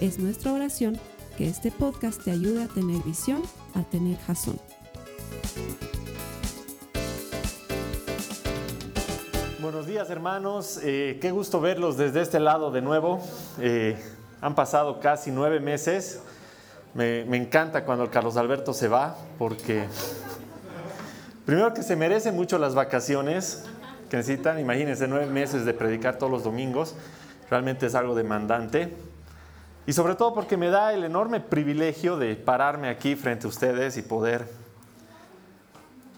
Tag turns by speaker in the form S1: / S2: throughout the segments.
S1: Es nuestra oración que este podcast te ayude a tener visión, a tener jazón.
S2: Buenos días hermanos, eh, qué gusto verlos desde este lado de nuevo. Eh, han pasado casi nueve meses. Me, encanta cuando Carlos Alberto se va porque primero que se merecen mucho las vacaciones que necesitan. Imagínense nueve meses de predicar todos los domingos. Realmente es algo demandante. Y sobre todo porque me da el enorme privilegio de pararme aquí frente a ustedes y poder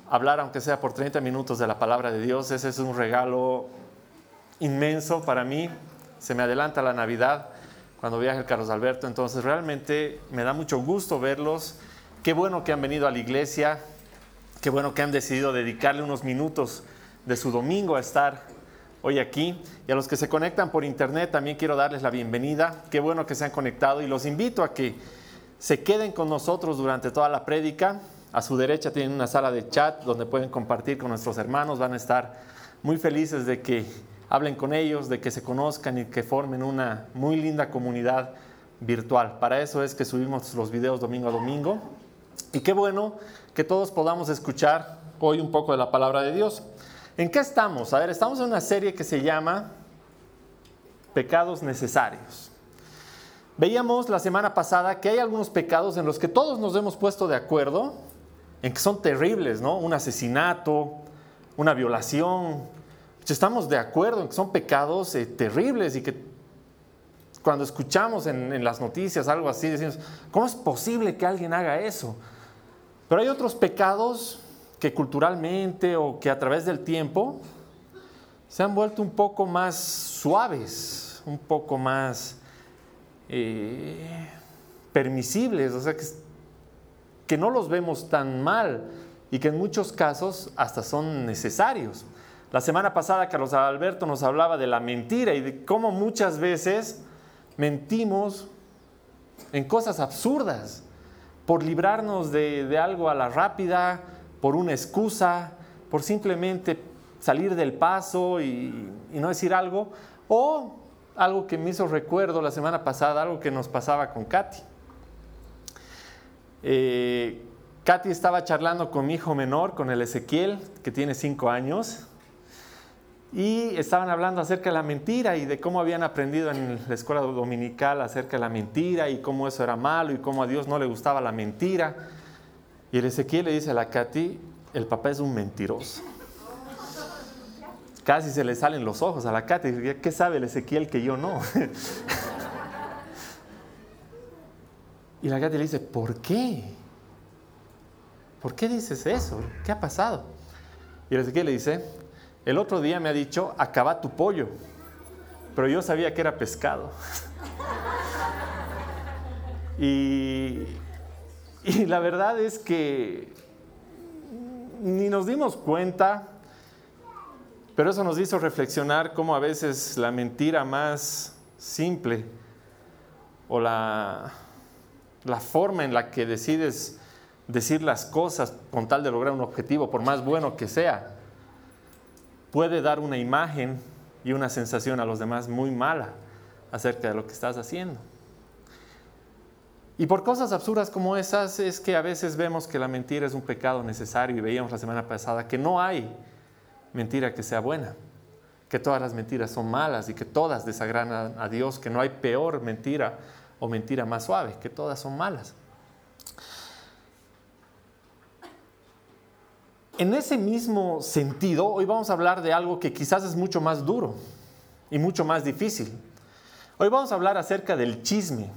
S2: hablar, aunque sea por 30 minutos, de la palabra de Dios. Ese es un regalo inmenso para mí. Se me adelanta la Navidad cuando viaje el Carlos Alberto. Entonces realmente me da mucho gusto verlos. Qué bueno que han venido a la iglesia. Qué bueno que han decidido dedicarle unos minutos de su domingo a estar hoy aquí. Y a los que se conectan por internet también quiero darles la bienvenida. Qué bueno que se han conectado y los invito a que se queden con nosotros durante toda la prédica. A su derecha tienen una sala de chat donde pueden compartir con nuestros hermanos. Van a estar muy felices de que hablen con ellos, de que se conozcan y que formen una muy linda comunidad virtual. Para eso es que subimos los videos domingo a domingo. Y qué bueno que todos podamos escuchar hoy un poco de la palabra de Dios. ¿En qué estamos? A ver, estamos en una serie que se llama Pecados Necesarios. Veíamos la semana pasada que hay algunos pecados en los que todos nos hemos puesto de acuerdo, en que son terribles, ¿no? Un asesinato, una violación. Estamos de acuerdo en que son pecados eh, terribles y que cuando escuchamos en, en las noticias algo así, decimos, ¿cómo es posible que alguien haga eso? Pero hay otros pecados que culturalmente o que a través del tiempo se han vuelto un poco más suaves, un poco más eh, permisibles, o sea, que, que no los vemos tan mal y que en muchos casos hasta son necesarios. La semana pasada Carlos Alberto nos hablaba de la mentira y de cómo muchas veces mentimos en cosas absurdas por librarnos de, de algo a la rápida, por una excusa, por simplemente salir del paso y, no decir algo, o algo que me hizo recuerdo la semana pasada, algo que nos pasaba con Katy. Eh, Katy estaba charlando con mi hijo menor, con el Ezequiel, que tiene cinco años, y estaban hablando acerca de la mentira y de cómo habían aprendido en la escuela dominical acerca de la mentira y cómo eso era malo y cómo a Dios no le gustaba la mentira. Y el Ezequiel le dice a la Katy, el papá es un mentiroso. Casi se le salen los ojos a la Katy. ¿Qué sabe el Ezequiel que yo no? y la Katy le dice, ¿por qué? ¿Por qué dices eso? ¿Qué ha pasado? Y el Ezequiel le dice, el otro día me ha dicho, acaba tu pollo, pero yo sabía que era pescado. y y la verdad es que ni nos dimos cuenta, pero eso nos hizo reflexionar cómo a veces la mentira más simple o la, la forma en la que decides decir las cosas con tal de lograr un objetivo, por más bueno que sea, puede dar una imagen y una sensación a los demás muy mala acerca de lo que estás haciendo. Y por cosas absurdas como esas es que a veces vemos que la mentira es un pecado necesario y veíamos la semana pasada que no hay mentira que sea buena, que todas las mentiras son malas y que todas desagradan a Dios, que no hay peor mentira o mentira más suave, que todas son malas. En ese mismo sentido, hoy vamos a hablar de algo que quizás es mucho más duro y mucho más difícil. Hoy vamos a hablar acerca del chisme.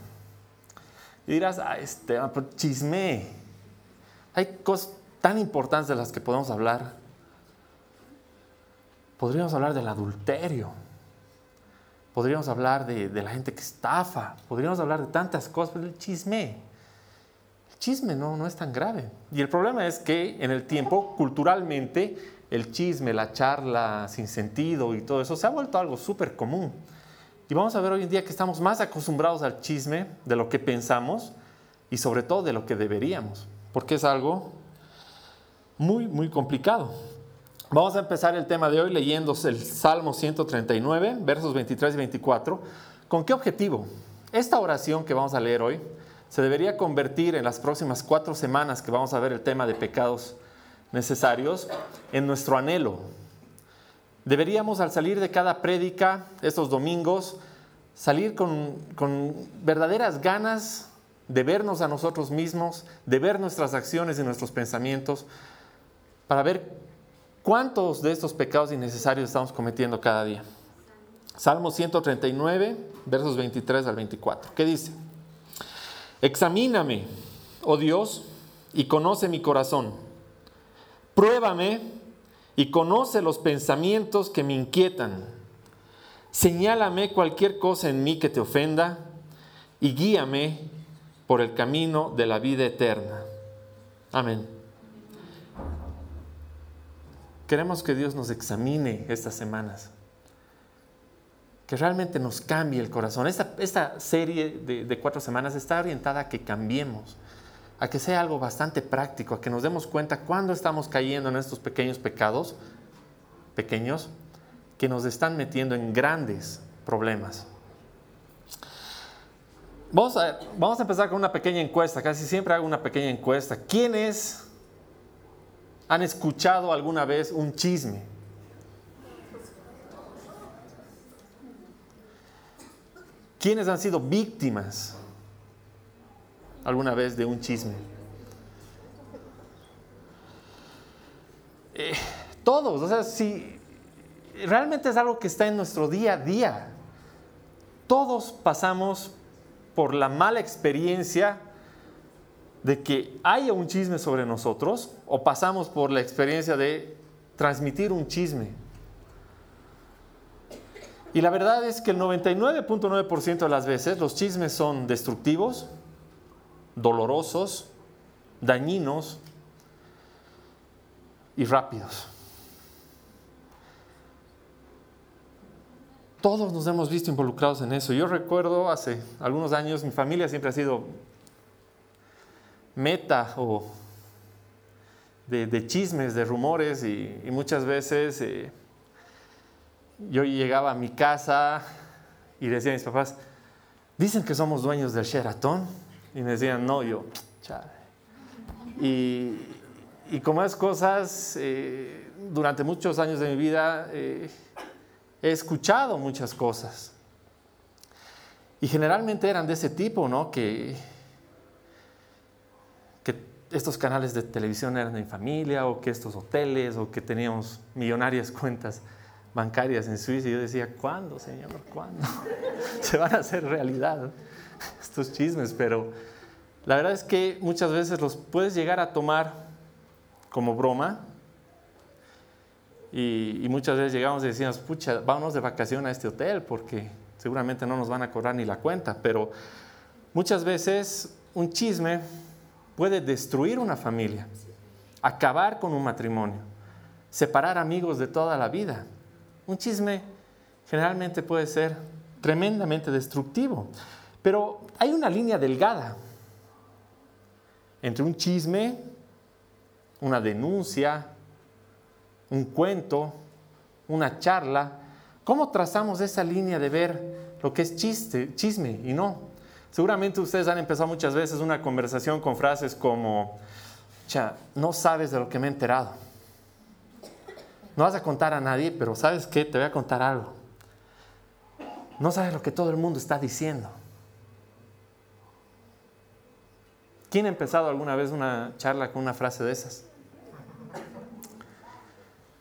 S2: Y dirás, ah, este, chisme. Hay cosas tan importantes de las que podemos hablar. Podríamos hablar del adulterio. Podríamos hablar de, de, la gente que estafa, podríamos hablar de tantas cosas, pero el chisme, el chisme no, no es tan grave. Y el problema es que en el tiempo, culturalmente, el chisme, la charla sin sentido y todo eso se ha vuelto algo súper común. Y vamos a ver hoy en día que estamos más acostumbrados al chisme de lo que pensamos y sobre todo de lo que deberíamos, porque es algo muy, muy complicado. Vamos a empezar el tema de hoy leyendo el Salmo 139, versos 23 y 24. ¿Con qué objetivo? Esta oración que vamos a leer hoy se debería convertir en las próximas cuatro semanas que vamos a ver el tema de pecados necesarios en nuestro anhelo. Deberíamos al salir de cada prédica estos domingos salir con, con verdaderas ganas de vernos a nosotros mismos, de ver nuestras acciones y nuestros pensamientos, para ver cuántos de estos pecados innecesarios estamos cometiendo cada día. Salmo 139, versos 23 al 24. ¿Qué dice? Examíname, oh Dios, y conoce mi corazón. Pruébame y conoce los pensamientos que me inquietan. Señálame cualquier cosa en mí que te ofenda y guíame por el camino de la vida eterna. Amén. Queremos que Dios nos examine estas semanas, que realmente nos cambie el corazón. Esta, serie de, de cuatro semanas está orientada a que cambiemos, a que sea algo bastante práctico, a que nos demos cuenta cuando estamos cayendo en estos pequeños pecados, pequeños, que nos están metiendo en grandes problemas. Vamos a, empezar con una pequeña encuesta, casi siempre hago una pequeña encuesta. ¿Quién es ¿Han escuchado alguna vez un chisme? ¿Quiénes han sido víctimas alguna vez de un chisme? Eh, todos, o sea, si realmente es algo que está en nuestro día a día. Todos pasamos por la mala experiencia de que haya un chisme sobre nosotros o pasamos por la experiencia de transmitir un chisme. Y la verdad es que el 99.9% de las veces los chismes son destructivos, dolorosos, dañinos y rápidos. Todos nos hemos visto involucrados en eso. Yo recuerdo hace algunos años, mi familia siempre ha sido meta o de, chismes, de rumores y, muchas veces eh, yo llegaba a mi casa y decía a mis papás, dicen que somos dueños del Sheraton y me decían, no, yo, chale. Y, y como es cosas, eh, durante muchos años de mi vida eh, he escuchado muchas cosas. Y generalmente eran de ese tipo, ¿no? Que, estos canales de televisión eran en familia o que estos hoteles o que teníamos millonarias cuentas bancarias en Suiza. Y yo decía, ¿cuándo, Señor? ¿Cuándo se van a hacer realidad estos chismes? Pero la verdad es que muchas veces los puedes llegar a tomar como broma. Y, muchas veces llegamos y decíamos, pucha, vámonos de vacación a este hotel porque seguramente no nos van a cobrar ni la cuenta. Pero muchas veces un chisme puede destruir una familia, acabar con un matrimonio, separar amigos de toda la vida. Un chisme generalmente puede ser tremendamente destructivo, pero hay una línea delgada entre un chisme, una denuncia, un cuento, una charla. ¿Cómo trazamos esa línea de ver lo que es chiste, chisme y no? Seguramente ustedes han empezado muchas veces una conversación con frases como, cha, no sabes de lo que me he enterado. No vas a contar a nadie, pero ¿sabes qué? Te voy a contar algo. No sabes lo que todo el mundo está diciendo. ¿Quién ha empezado alguna vez una charla con una frase de esas?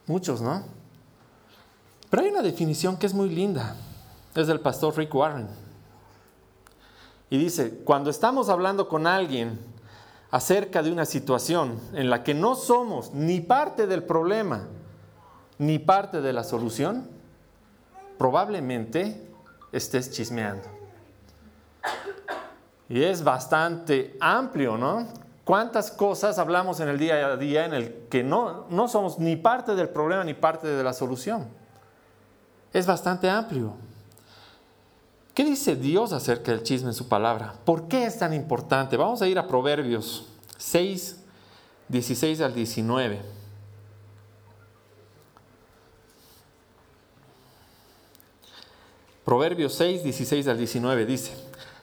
S2: Muchos, ¿no? Pero hay una definición que es muy linda. Es del pastor Rick Warren. Y dice, cuando estamos hablando con alguien acerca de una situación en la que no somos ni parte del problema ni parte de la solución, probablemente estés chismeando. Y es bastante amplio, ¿no? ¿Cuántas cosas hablamos en el día a día en el que no, no somos ni parte del problema ni parte de la solución? Es bastante amplio. ¿Qué dice Dios acerca del chisme en su palabra? ¿Por qué es tan importante? Vamos a ir a Proverbios 6, 16 al 19. Proverbios 6, 16 al 19 dice,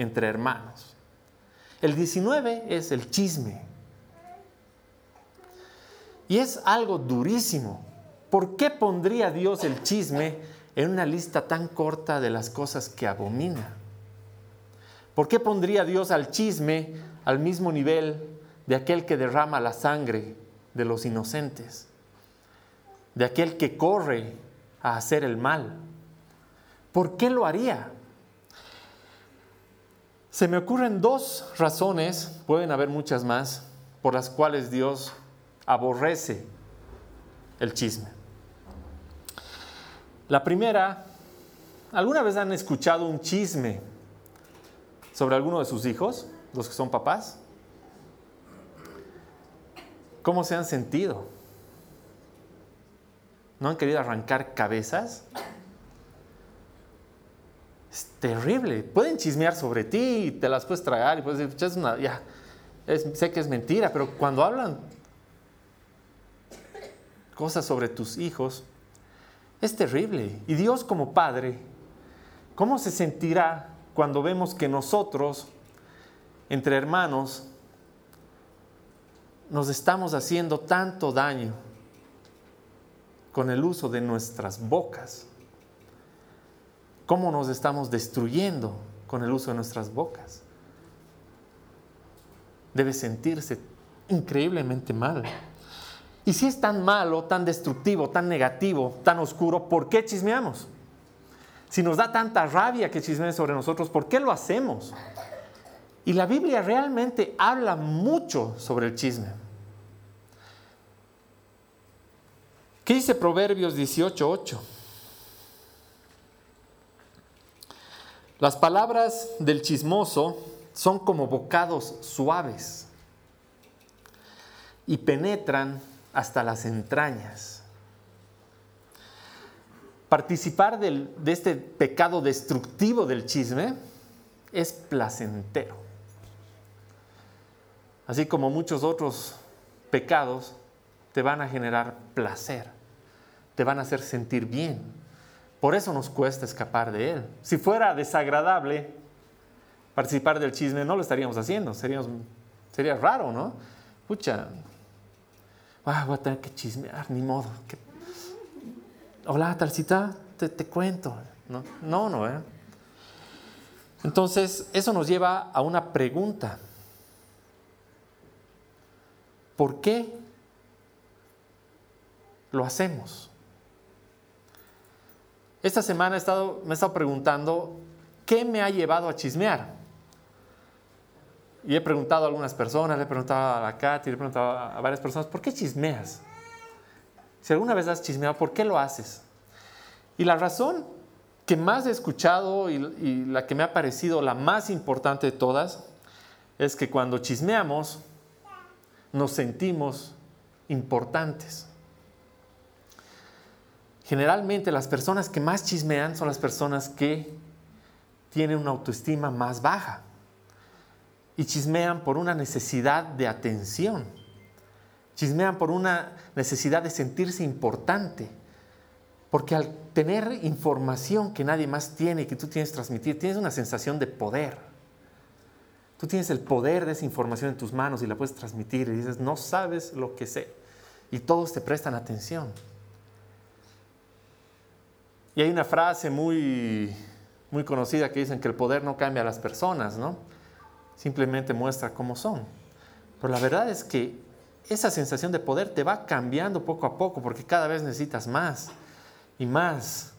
S2: entre hermanos. El 19 es el chisme. Y es algo durísimo. ¿Por qué pondría Dios el chisme en una lista tan corta de las cosas que abomina? ¿Por qué pondría Dios al chisme al mismo nivel de aquel que derrama la sangre de los inocentes? De aquel que corre a hacer el mal. ¿Por qué lo haría? Se me ocurren dos razones, pueden haber muchas más, por las cuales Dios aborrece el chisme. La primera, ¿alguna vez han escuchado un chisme sobre alguno de sus hijos, los que son papás? ¿Cómo se han sentido? ¿No han querido arrancar cabezas? Es terrible. Pueden chismear sobre ti y te las puedes tragar y puedes decir, es una, ya, sé que es mentira, pero cuando hablan cosas sobre tus hijos, es terrible. Y Dios como Padre, ¿cómo se sentirá cuando vemos que nosotros, entre hermanos, nos estamos haciendo tanto daño con el uso de nuestras bocas? ¿Cómo nos estamos destruyendo con el uso de nuestras bocas? Debe sentirse increíblemente mal. Y si es tan malo, tan destructivo, tan negativo, tan oscuro, ¿por qué chismeamos? Si nos da tanta rabia que chismeen sobre nosotros, ¿por qué lo hacemos? Y la Biblia realmente habla mucho sobre el chisme. ¿Qué dice Proverbios 18:8? Las palabras del chismoso son como bocados suaves y penetran hasta las entrañas. Participar de este pecado destructivo del chisme es placentero. Así como muchos otros pecados te van a generar placer, te van a hacer sentir bien. Por eso nos cuesta escapar de él. Si fuera desagradable participar del chisme, no lo estaríamos haciendo. sería raro, ¿no? Pucha, ah, voy a tener que chismear, ni modo. Hola, talcita, te, te cuento. No, no, no ¿eh? Entonces, eso nos lleva a una pregunta. ¿Por qué lo hacemos? Esta semana me he estado preguntando, ¿qué me ha llevado a chismear? Y he preguntado a algunas personas, le he preguntado a la Katy, le he preguntado a varias personas, ¿por qué chismeas? Si alguna vez has chismeado, ¿por qué lo haces? Y la razón que más he escuchado y la que me ha parecido la más importante de todas es que cuando chismeamos nos sentimos importantes. Generalmente las personas que más chismean son las personas que tienen una autoestima más baja y chismean por una necesidad de atención. Chismean por una necesidad de sentirse importante. Porque al tener información que nadie más tiene y que tú tienes que transmitir, tienes una sensación de poder. Tú tienes el poder de esa información en tus manos y la puedes transmitir y dices, no sabes lo que sé. Y todos te prestan atención. Y hay una frase muy, muy conocida que dicen que el poder no cambia a las personas, ¿no? Simplemente muestra cómo son. Pero la verdad es que esa sensación de poder te va cambiando poco a poco porque cada vez necesitas más y más.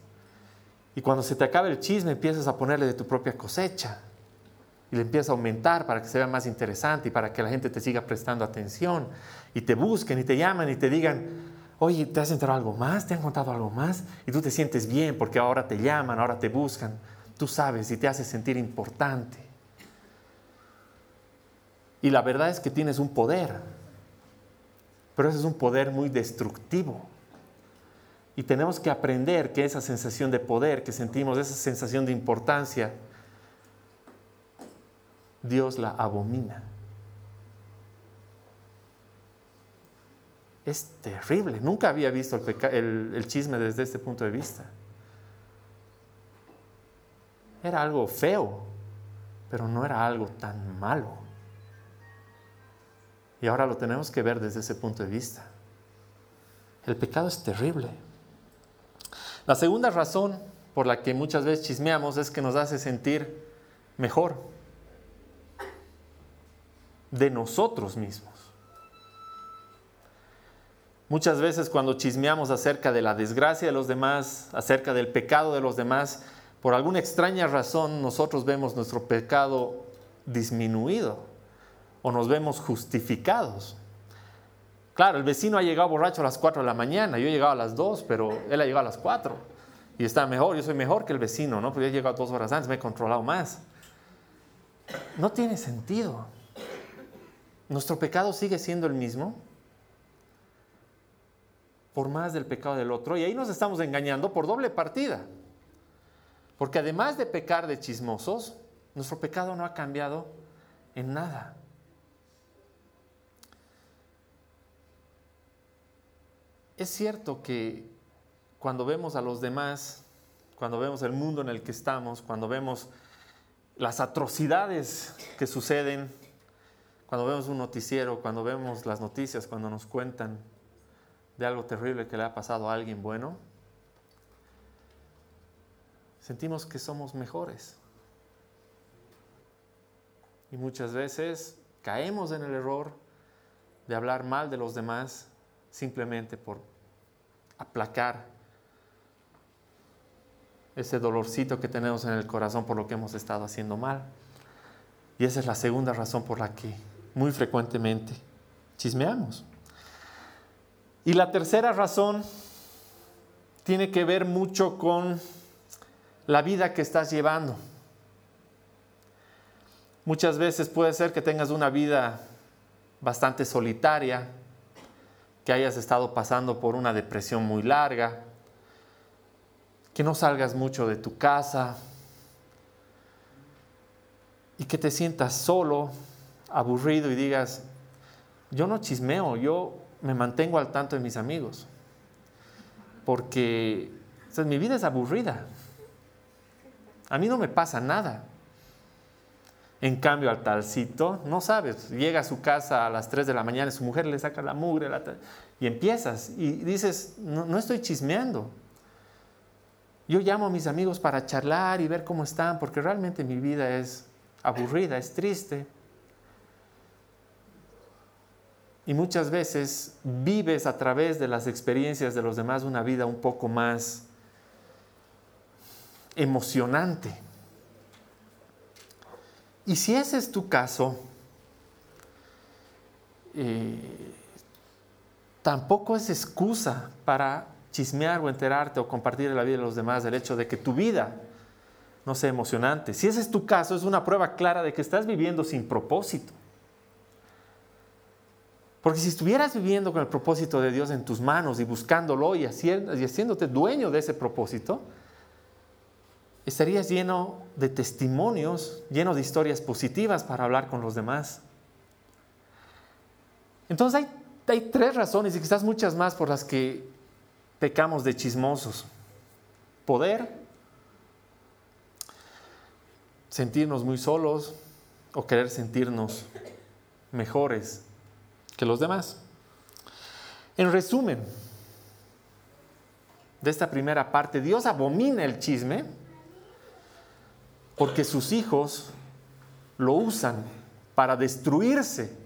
S2: Y cuando se te acaba el chisme empiezas a ponerle de tu propia cosecha y le empieza a aumentar para que se vea más interesante y para que la gente te siga prestando atención y te busquen y te llaman y te digan, oye, ¿te has enterado algo más? ¿Te han contado algo más? Y tú te sientes bien porque ahora te llaman, ahora te buscan, tú sabes y te hace sentir importante. Y la verdad es que tienes un poder, pero ese es un poder muy destructivo. Y tenemos que aprender que esa sensación de poder que sentimos, esa sensación de importancia, Dios la abomina. Es terrible. Nunca había visto el, chisme desde este punto de vista. Era algo feo, pero no era algo tan malo. Y ahora lo tenemos que ver desde ese punto de vista. El pecado es terrible. La segunda razón por la que muchas veces chismeamos es que nos hace sentir mejor de nosotros mismos. Muchas veces cuando chismeamos acerca de la desgracia de los demás, acerca del pecado de los demás, por alguna extraña razón nosotros vemos nuestro pecado disminuido o nos vemos justificados. Claro, el vecino ha llegado borracho a las 4 de la mañana, yo he llegado a las 2, pero él ha llegado a las 4 y está mejor, yo soy mejor que el vecino, ¿no? Porque he llegado dos horas antes, me he controlado más. No tiene sentido. Nuestro pecado sigue siendo el mismo por más del pecado del otro y ahí nos estamos engañando por doble partida. Porque además de pecar de chismosos, nuestro pecado no ha cambiado en nada. Es cierto que cuando vemos a los demás, cuando vemos el mundo en el que estamos, cuando vemos las atrocidades que suceden cuando vemos un noticiero, cuando vemos las noticias, cuando nos cuentan de algo terrible que le ha pasado a alguien bueno, sentimos que somos mejores. Y muchas veces caemos en el error de hablar mal de los demás simplemente por aplacar ese dolorcito que tenemos en el corazón por lo que hemos estado haciendo mal. Y esa es la segunda razón por la que muy frecuentemente chismeamos. Y la tercera razón tiene que ver mucho con la vida que estás llevando. Muchas veces puede ser que tengas una vida bastante solitaria, que hayas estado pasando por una depresión muy larga, que no salgas mucho de tu casa y que te sientas solo, aburrido y digas, yo no chismeo, yo me mantengo al tanto de mis amigos, porque mi vida es aburrida. A mí no me pasa nada. En cambio, al talcito, no sabes, llega a su casa a las 3 de la mañana, su mujer le saca la mugre y empiezas y dices, no, no estoy chismeando. Yo llamo a mis amigos para charlar y ver cómo están, porque realmente mi vida es aburrida, es triste. Y muchas veces vives a través de las experiencias de los demás una vida un poco más emocionante. Y si ese es tu caso, eh, tampoco es excusa para chismear o enterarte o compartir la vida de los demás el hecho de que tu vida no sea emocionante. Si ese es tu caso, es una prueba clara de que estás viviendo sin propósito. Porque si estuvieras viviendo con el propósito de Dios en tus manos y buscándolo y, haciéndote dueño de ese propósito, estarías lleno de testimonios, lleno de historias positivas para hablar con los demás. Entonces hay, tres razones y quizás muchas más por las que pecamos de chismosos. Poder, sentirnos muy solos o querer sentirnos mejores los demás. En resumen, de esta primera parte, Dios abomina el chisme, porque sus hijos lo usan para destruirse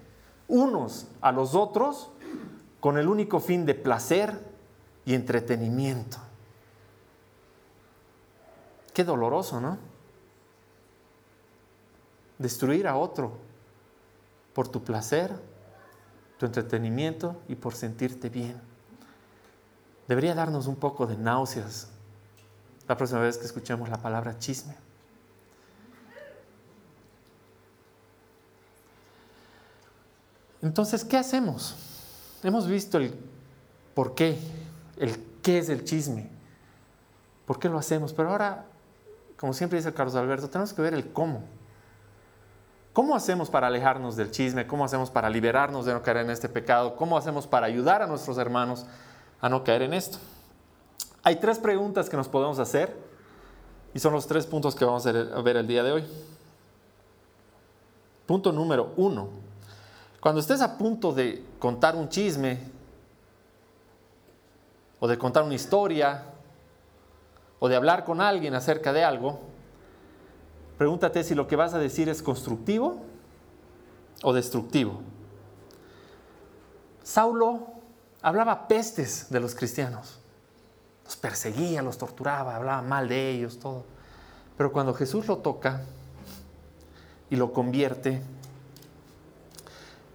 S2: unos a los otros con el único fin de placer y entretenimiento. Qué doloroso, ¿no? Destruir a otro por tu placer, tu entretenimiento y por sentirte bien. Debería darnos un poco de náuseas la próxima vez que escuchemos la palabra chisme. Entonces, ¿qué hacemos? Hemos visto el por qué, el qué es el chisme, por qué lo hacemos, pero ahora, como siempre dice Carlos Alberto, tenemos que ver el cómo. ¿Cómo hacemos para alejarnos del chisme? ¿Cómo hacemos para liberarnos de no caer en este pecado? ¿Cómo hacemos para ayudar a nuestros hermanos a no caer en esto? Hay tres preguntas que nos podemos hacer y son los tres puntos que vamos a ver el día de hoy. Punto número uno. Cuando estés a punto de contar un chisme o de contar una historia o de hablar con alguien acerca de algo, Pregúntate si lo que vas a decir es constructivo o destructivo. Saulo hablaba pestes de los cristianos. Los perseguía, los torturaba, hablaba mal de ellos, todo. Pero cuando Jesús lo toca y lo convierte,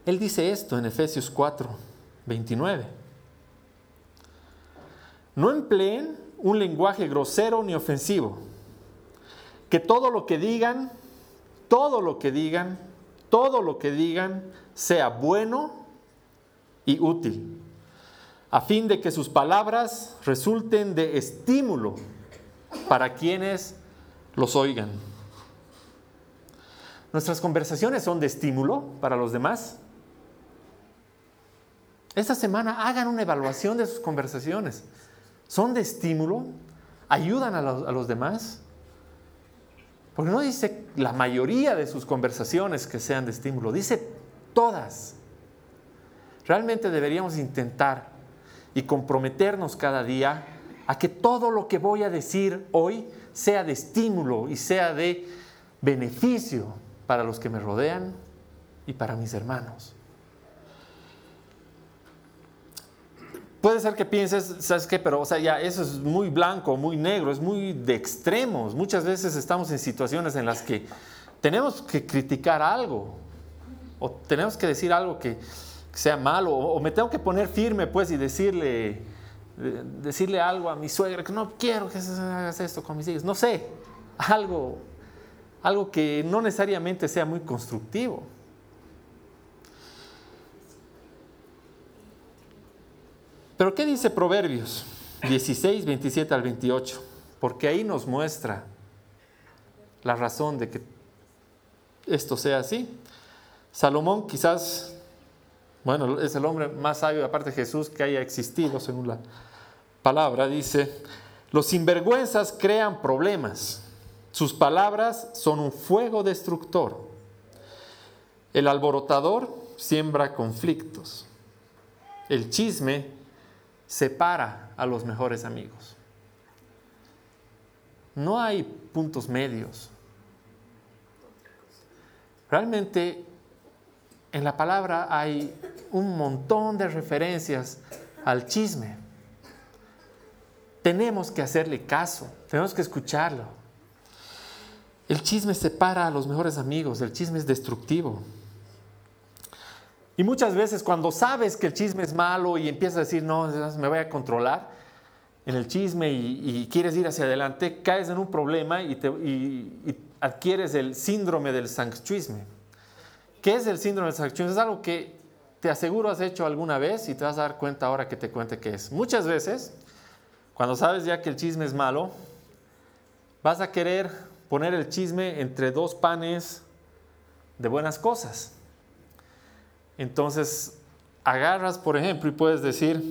S2: él dice esto en Efesios 4, 29. No empleen un lenguaje grosero ni ofensivo que todo lo que digan, todo lo que digan, todo lo que digan sea bueno y útil, a fin de que sus palabras resulten de estímulo para quienes los oigan. ¿Nuestras conversaciones son de estímulo para los demás? Esta semana hagan una evaluación de sus conversaciones. ¿Son de estímulo? ¿Ayudan a los, a los demás? Porque no dice la mayoría de sus conversaciones que sean de estímulo, dice todas. Realmente deberíamos intentar y comprometernos cada día a que todo lo que voy a decir hoy sea de estímulo y sea de beneficio para los que me rodean y para mis hermanos. Puede ser que pienses, ¿sabes qué? Pero, o sea, ya eso es muy blanco, muy negro, es muy de extremos. Muchas veces estamos en situaciones en las que tenemos que criticar algo, o tenemos que decir algo que, sea malo, o, me tengo que poner firme, pues, y decirle, decirle algo a mi suegra, que no quiero que hagas esto con mis hijos. No sé, algo, algo que no necesariamente sea muy constructivo. Pero ¿qué dice Proverbios 16, 27 al 28? Porque ahí nos muestra la razón de que esto sea así. Salomón quizás, bueno, es el hombre más sabio, aparte de Jesús, que haya existido, según la palabra, dice, los sinvergüenzas crean problemas, sus palabras son un fuego destructor, el alborotador siembra conflictos, el chisme separa a los mejores amigos. No hay puntos medios. Realmente en la palabra hay un montón de referencias al chisme. Tenemos que hacerle caso, tenemos que escucharlo. El chisme separa a los mejores amigos, el chisme es destructivo. Y muchas veces cuando sabes que el chisme es malo y empiezas a decir, no, me voy a controlar en el chisme y, quieres ir hacia adelante, caes en un problema y, te, adquieres el síndrome del sanctuisme. ¿Qué es el síndrome del sanctuisme? Es algo que te aseguro has hecho alguna vez y te vas a dar cuenta ahora que te cuente qué es. Muchas veces, cuando sabes ya que el chisme es malo, vas a querer poner el chisme entre dos panes de buenas cosas. Entonces, agarras, por ejemplo, y puedes decir,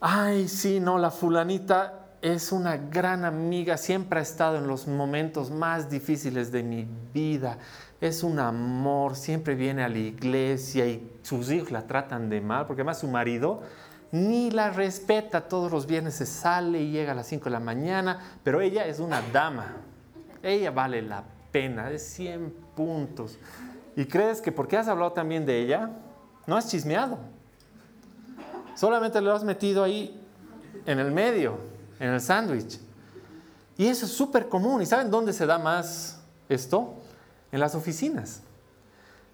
S2: ay, sí, no, la fulanita es una gran amiga, siempre ha estado en los momentos más difíciles de mi vida, es un amor, siempre viene a la iglesia y sus hijos la tratan de mal, porque además su marido ni la respeta, todos los viernes se sale y llega a las 5 de la mañana, pero ella es una dama, ella vale la pena, es 100 puntos. Y crees que porque has hablado también de ella, no has chismeado. Solamente lo has metido ahí en el medio, en el sándwich. Y eso es súper común. ¿Y saben dónde se da más esto? En las oficinas.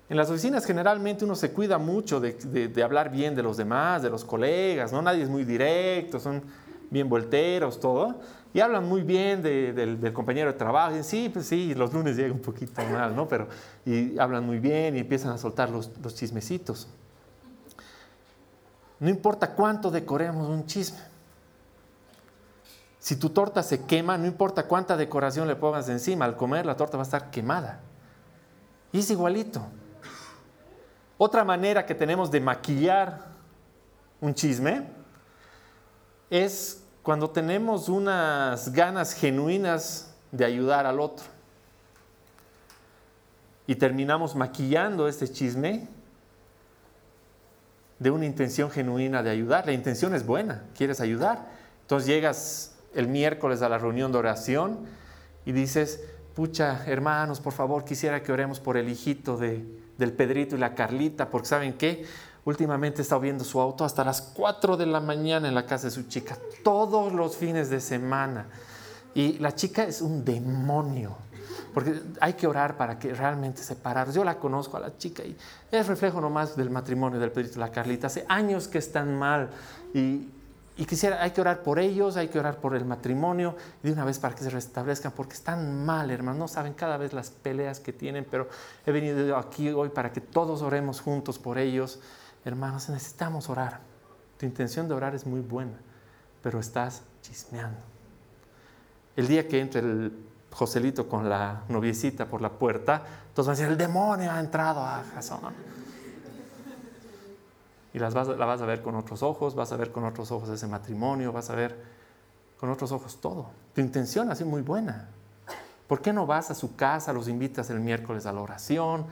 S2: En las oficinas generalmente uno se cuida mucho de, hablar bien de los demás, de los colegas, ¿no? Nadie es muy directo, son bien volteros, todo. Y hablan muy bien del, compañero de trabajo. Y sí, pues sí, los lunes llega un poquito mal, ¿no? Pero y hablan muy bien y empiezan a soltar los, chismecitos. No importa cuánto decoremos un chisme. Si tu torta se quema, no importa cuánta decoración le pongas encima, al comer la torta va a estar quemada. Y es igualito. Otra manera que tenemos de maquillar un chisme es cuando tenemos unas ganas genuinas de ayudar al otro. Y terminamos maquillando este chisme de una intención genuina de ayudar. La intención es buena, quieres ayudar. Entonces llegas el miércoles a la reunión de oración y dices, pucha, hermanos, por favor, quisiera que oremos por el hijito de, del Pedrito y la Carlita, porque ¿saben qué? Últimamente he viendo su auto hasta las 4 de la mañana en la casa de su chica, todos los fines de semana. Y la chica es un demonio, porque hay que orar para que realmente separar. Yo la conozco a la chica y es reflejo nomás del matrimonio del Pedrito y la Carlita. Hace años que están mal y y quisiera, hay que orar por ellos, hay que orar por el matrimonio de una vez para que se restablezcan, porque están mal, hermanos. No saben cada vez las peleas que tienen, pero he venido aquí hoy para que todos oremos juntos por ellos. Hermanos, necesitamos orar. Tu intención de orar es muy buena, pero estás chismeando. El día que entre el Joselito con la noviecita por la puerta, todos van a decir, el demonio ha entrado a Jasón y las vas, la vas a ver con otros ojos, vas a ver con otros ojos ese matrimonio, vas a ver con otros ojos todo. Tu intención ha sido muy buena. ¿Por qué no vas a su casa, los invitas el miércoles a la oración,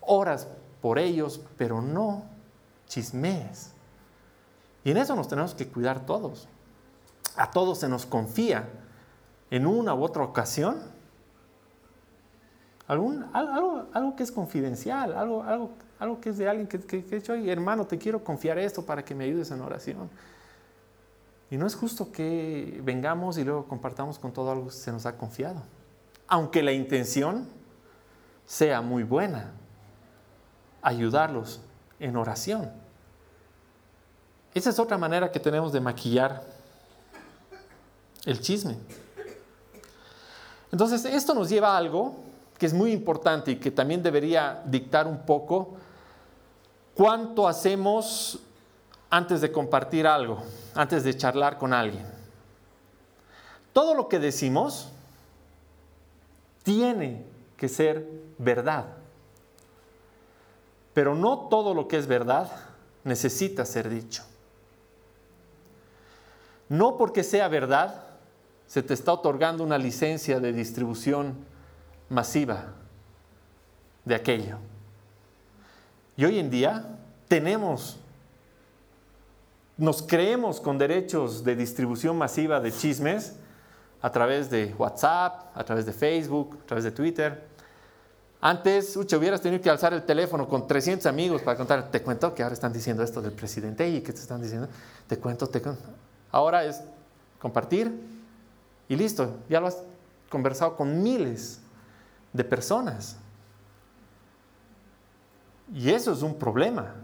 S2: oras por ellos, pero no chismees? Y en eso nos tenemos que cuidar todos. A todos se nos confía en una u otra ocasión algún, algo, algo que es confidencial, algo, algo algo que es de alguien que, que, que hecho, hermano, te quiero confiar esto para que me ayudes en oración. Y no es justo que vengamos y luego compartamos con todo algo que se nos ha confiado. Aunque la intención sea muy buena, ayudarlos en oración. Esa es otra manera que tenemos de maquillar el chisme. Entonces, esto nos lleva a algo que es muy importante y que también debería dictar un poco ¿Cuánto hacemos antes de compartir algo, antes de charlar con alguien? Todo lo que decimos tiene que ser verdad. Pero no todo lo que es verdad necesita ser dicho. No porque sea verdad se te está otorgando una licencia de distribución masiva de aquello. Y hoy en día tenemos, nos creemos con derechos de distribución masiva de chismes a través de WhatsApp, a través de Facebook, a través de Twitter. Antes, uche, hubieras tenido que alzar el teléfono con 300 amigos para contar, te cuento que ahora están diciendo esto del presidente y que te están diciendo, te cuento, te cuento. Ahora es compartir y listo, ya lo has conversado con miles de personas. Y eso es un problema.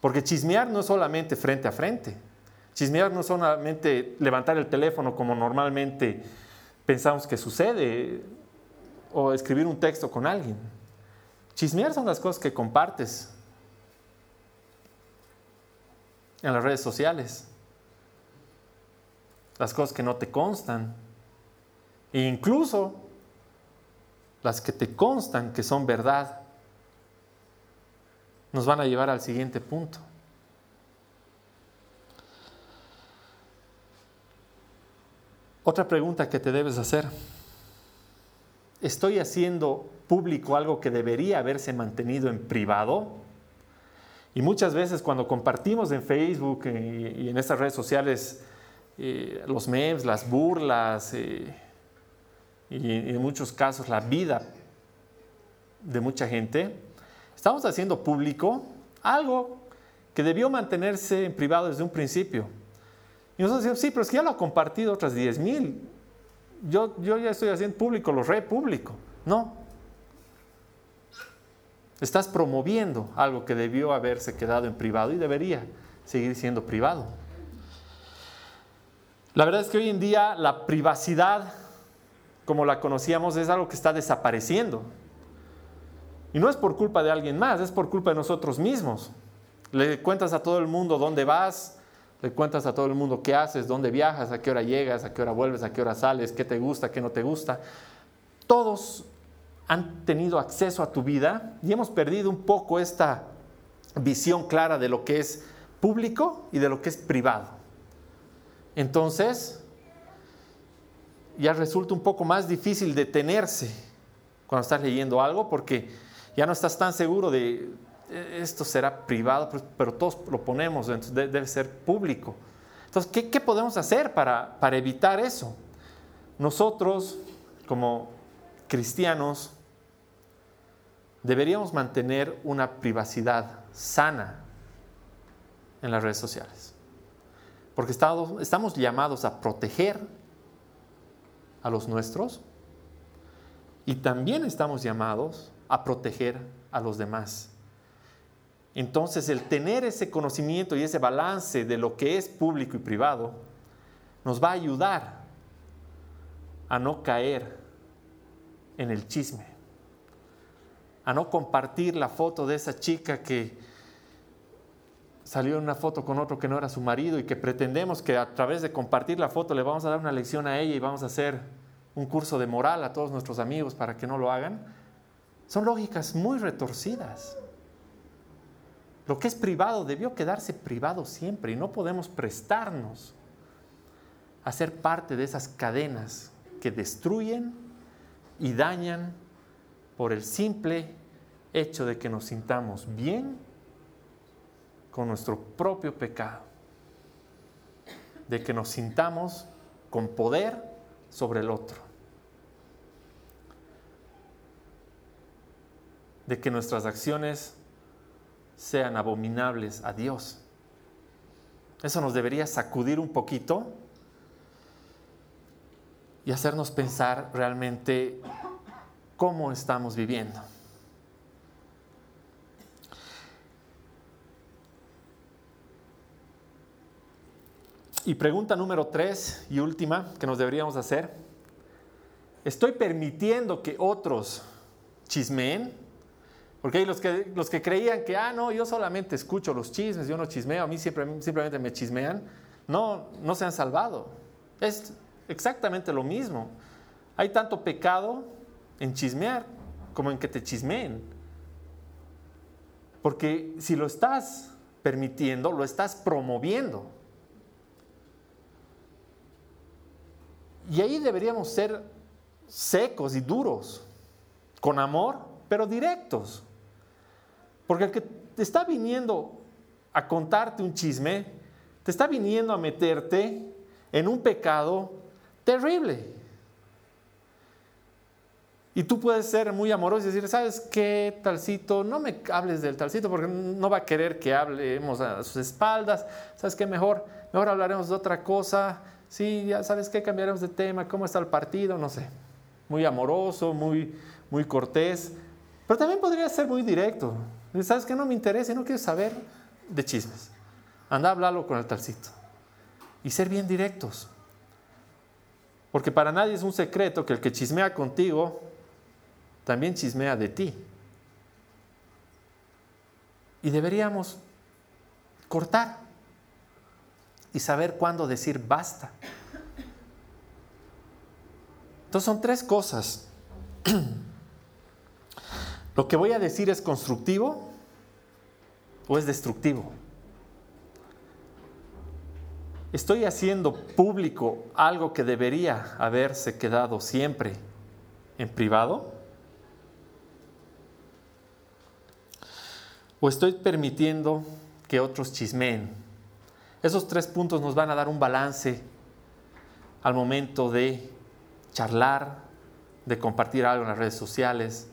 S2: Porque chismear no es solamente frente a frente. Chismear no es solamente levantar el teléfono como normalmente pensamos que sucede o escribir un texto con alguien. Chismear son las cosas que compartes en las redes sociales. Las cosas que no te constan. E incluso las que te constan que son verdad nos van a llevar al siguiente punto. Otra pregunta que te debes hacer. ¿Estoy haciendo público algo que debería haberse mantenido en privado? Y muchas veces cuando compartimos en Facebook eh, y en estas redes sociales eh, los memes, las burlas, eh, y en muchos casos la vida de mucha gente, estamos haciendo público algo que debió mantenerse en privado desde un principio. Y nosotros decimos, sí, pero es que ya lo ha compartido otras 10 mil. Yo, yo ya estoy haciendo público, lo re público. No. Estás promoviendo algo que debió haberse quedado en privado y debería seguir siendo privado. La verdad es que hoy en día la privacidad, como la conocíamos, es algo que está desapareciendo. Y no es por culpa de alguien más, es por culpa de nosotros mismos. Le cuentas a todo el mundo dónde vas, le cuentas a todo el mundo qué haces, dónde viajas, a qué hora llegas, a qué hora vuelves, a qué hora sales, qué te gusta, qué no te gusta. Todos han tenido acceso a tu vida y hemos perdido un poco esta visión clara de lo que es público y de lo que es privado. Entonces, ya resulta un poco más difícil detenerse cuando estás leyendo algo porque ya no estás tan seguro de e, esto será privado, pero todos lo ponemos, entonces debe ser público. Entonces, ¿qué, podemos hacer para, para evitar eso? Nosotros, como cristianos, deberíamos mantener una privacidad sana en las redes sociales. Porque estamos, llamados a proteger a los nuestros y también estamos llamados a proteger a los demás. Entonces el tener ese conocimiento y ese balance de lo que es público y privado nos va a ayudar a no caer en el chisme, a no compartir la foto de esa chica que salió una foto con otro que no era su marido y que pretendemos que a través de compartir la foto le vamos a dar una lección a ella y vamos a hacer un curso de moral a todos nuestros amigos para que no lo hagan. Son lógicas muy retorcidas. Lo que es privado debió quedarse privado siempre y no podemos prestarnos a ser parte de esas cadenas que destruyen y dañan por el simple hecho de que nos sintamos bien con nuestro propio pecado, de que nos sintamos con poder sobre el otro. de que nuestras acciones sean abominables a Dios. Eso nos debería sacudir un poquito y hacernos pensar realmente cómo estamos viviendo. Y pregunta número tres y última que nos deberíamos hacer. ¿Estoy permitiendo que otros chismeen? Porque los que, los que creían que, ah, no, yo solamente escucho los chismes, yo no chismeo, a mí siempre, simplemente me chismean, no, no se han salvado. Es exactamente lo mismo. Hay tanto pecado en chismear como en que te chismeen. Porque si lo estás permitiendo, lo estás promoviendo. Y ahí deberíamos ser secos y duros, con amor, pero directos. Porque el que te está viniendo a contarte un chisme, te está viniendo a meterte en un pecado terrible. Y tú puedes ser muy amoroso y decir, ¿sabes qué, talcito? No me hables del talcito porque no va a querer que hablemos a sus espaldas. ¿Sabes qué? Mejor, mejor hablaremos de otra cosa. Sí, ya sabes qué, cambiaremos de tema. ¿Cómo está el partido? No sé. Muy amoroso, muy, muy cortés. Pero también podría ser muy directo. ¿Sabes que no me interesa? No quiero saber de chismes. Anda a hablarlo con el talcito. Y ser bien directos. Porque para nadie es un secreto que el que chismea contigo también chismea de ti. Y deberíamos cortar y saber cuándo decir basta. Entonces son tres cosas ¿Lo que voy a decir es constructivo o es destructivo? ¿Estoy haciendo público algo que debería haberse quedado siempre en privado? ¿O estoy permitiendo que otros chismeen? Esos tres puntos nos van a dar un balance al momento de charlar, de compartir algo en las redes sociales,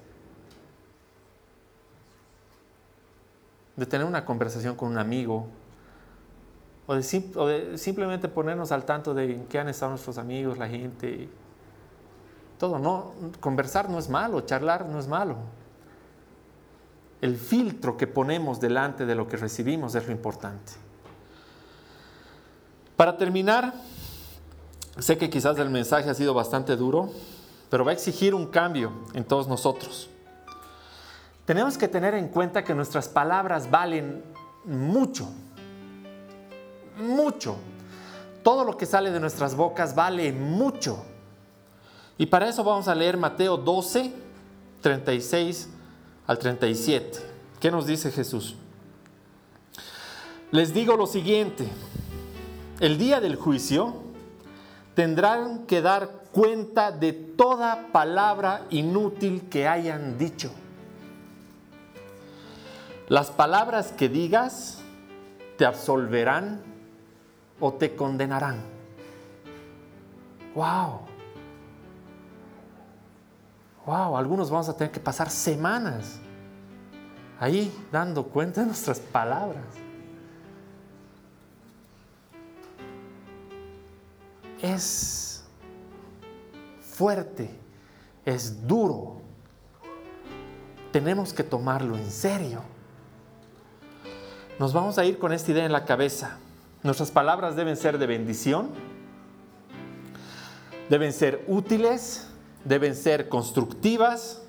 S2: de tener una conversación con un amigo, o de, simplemente ponernos al tanto de en qué han estado nuestros amigos, la gente. Todo, no, conversar no es malo, charlar no es malo. El filtro que ponemos delante de lo que recibimos es lo importante. Para terminar, sé que quizás el mensaje ha sido bastante duro, pero va a exigir un cambio en todos nosotros. Tenemos que tener en cuenta que nuestras palabras valen mucho, mucho. Todo lo que sale de nuestras bocas vale mucho. Y para eso vamos a leer Mateo 12, 36 al 37. ¿Qué nos dice Jesús? Les digo lo siguiente, el día del juicio tendrán que dar cuenta de toda palabra inútil que hayan dicho. Las palabras que digas te absolverán o te condenarán. Wow. Wow, algunos vamos a tener que pasar semanas ahí dando cuenta de nuestras palabras. Es fuerte, es duro. Tenemos que tomarlo en serio. Nos vamos a ir con esta idea en la cabeza. Nuestras palabras deben ser de bendición, deben ser útiles, deben ser constructivas.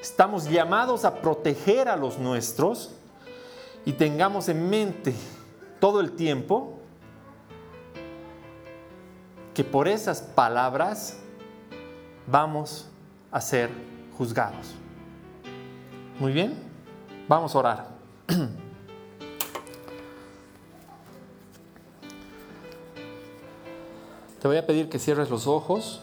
S2: Estamos llamados a proteger a los nuestros y tengamos en mente todo el tiempo que por esas palabras vamos a ser juzgados. Muy bien, vamos a orar. Te voy a pedir que cierres los ojos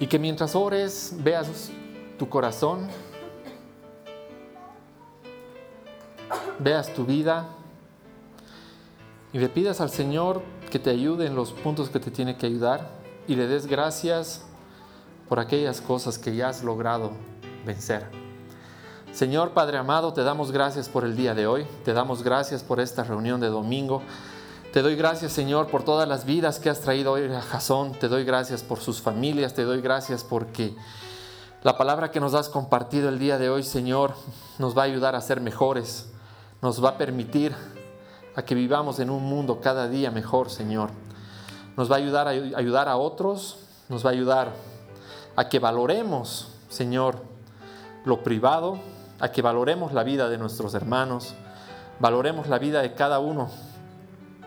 S2: y que mientras ores veas tu corazón, veas tu vida y le pidas al Señor que te ayude en los puntos que te tiene que ayudar y le des gracias por aquellas cosas que ya has logrado vencer. Señor Padre amado, te damos gracias por el día de hoy, te damos gracias por esta reunión de domingo. Te doy gracias, Señor, por todas las vidas que has traído hoy a Jasón. Te doy gracias por sus familias. Te doy gracias porque la palabra que nos has compartido el día de hoy, Señor, nos va a ayudar a ser mejores. Nos va a permitir a que vivamos en un mundo cada día mejor, Señor. Nos va a ayudar a ayudar a otros. Nos va a ayudar a que valoremos, Señor, lo privado, a que valoremos la vida de nuestros hermanos, valoremos la vida de cada uno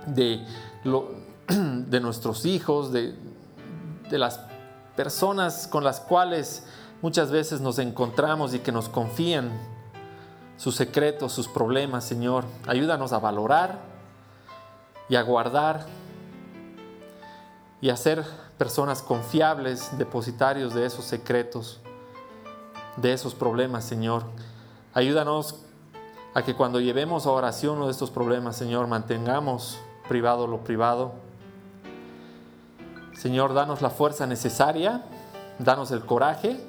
S2: de, nuestros hijos, de las personas con las cuales muchas veces nos encontramos y que nos confían sus secretos, sus problemas, Señor. Ayúdanos a valorar y a guardar y a ser personas confiables, depositarios de esos secretos, de esos problemas, Señor. Ayúdanos a que cuando llevemos a oración uno de estos problemas, Señor, mantengamos privado lo privado. Señor, danos la fuerza necesaria, danos el coraje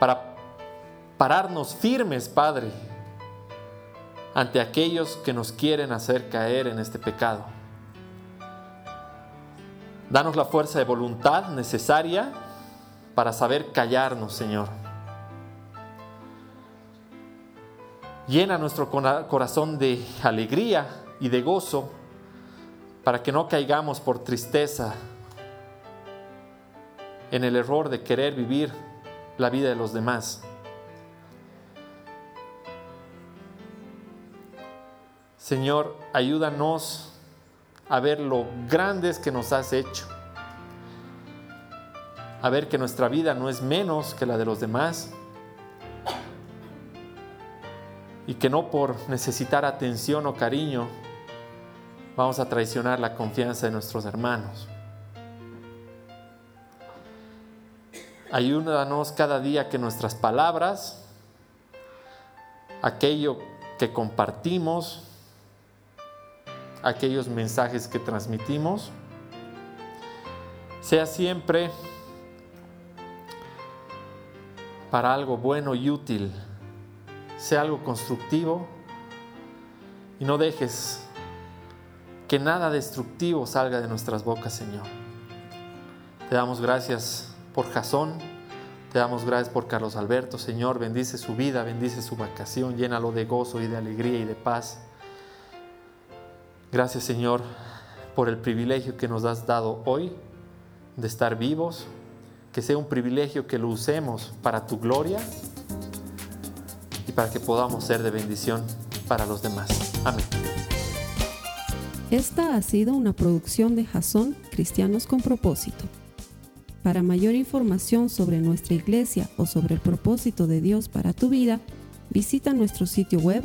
S2: para pararnos firmes, Padre, ante aquellos que nos quieren hacer caer en este pecado. Danos la fuerza de voluntad necesaria para saber callarnos, Señor. Llena nuestro corazón de alegría y de gozo para que no caigamos por tristeza en el error de querer vivir la vida de los demás. Señor, ayúdanos a ver lo grandes que nos has hecho, a ver que nuestra vida no es menos que la de los demás y que no por necesitar atención o cariño vamos a traicionar la confianza de nuestros hermanos. Ayúdanos cada día que nuestras palabras, aquello que compartimos, aquellos mensajes que transmitimos, sea siempre para algo bueno y útil, sea algo constructivo. Y no dejes que nada destructivo salga de nuestras bocas, Señor. Te damos gracias por Jasón, te damos gracias por Carlos Alberto, Señor, bendice su vida, bendice su vacación, llénalo de gozo y de alegría y de paz. Gracias, Señor, por el privilegio que nos has dado hoy de estar vivos, que sea un privilegio que lo usemos para tu gloria y para que podamos ser de bendición para los demás. Amén.
S1: Esta ha sido una producción de Jason Cristianos con Propósito. Para mayor información sobre nuestra iglesia o sobre el propósito de Dios para tu vida, visita nuestro sitio web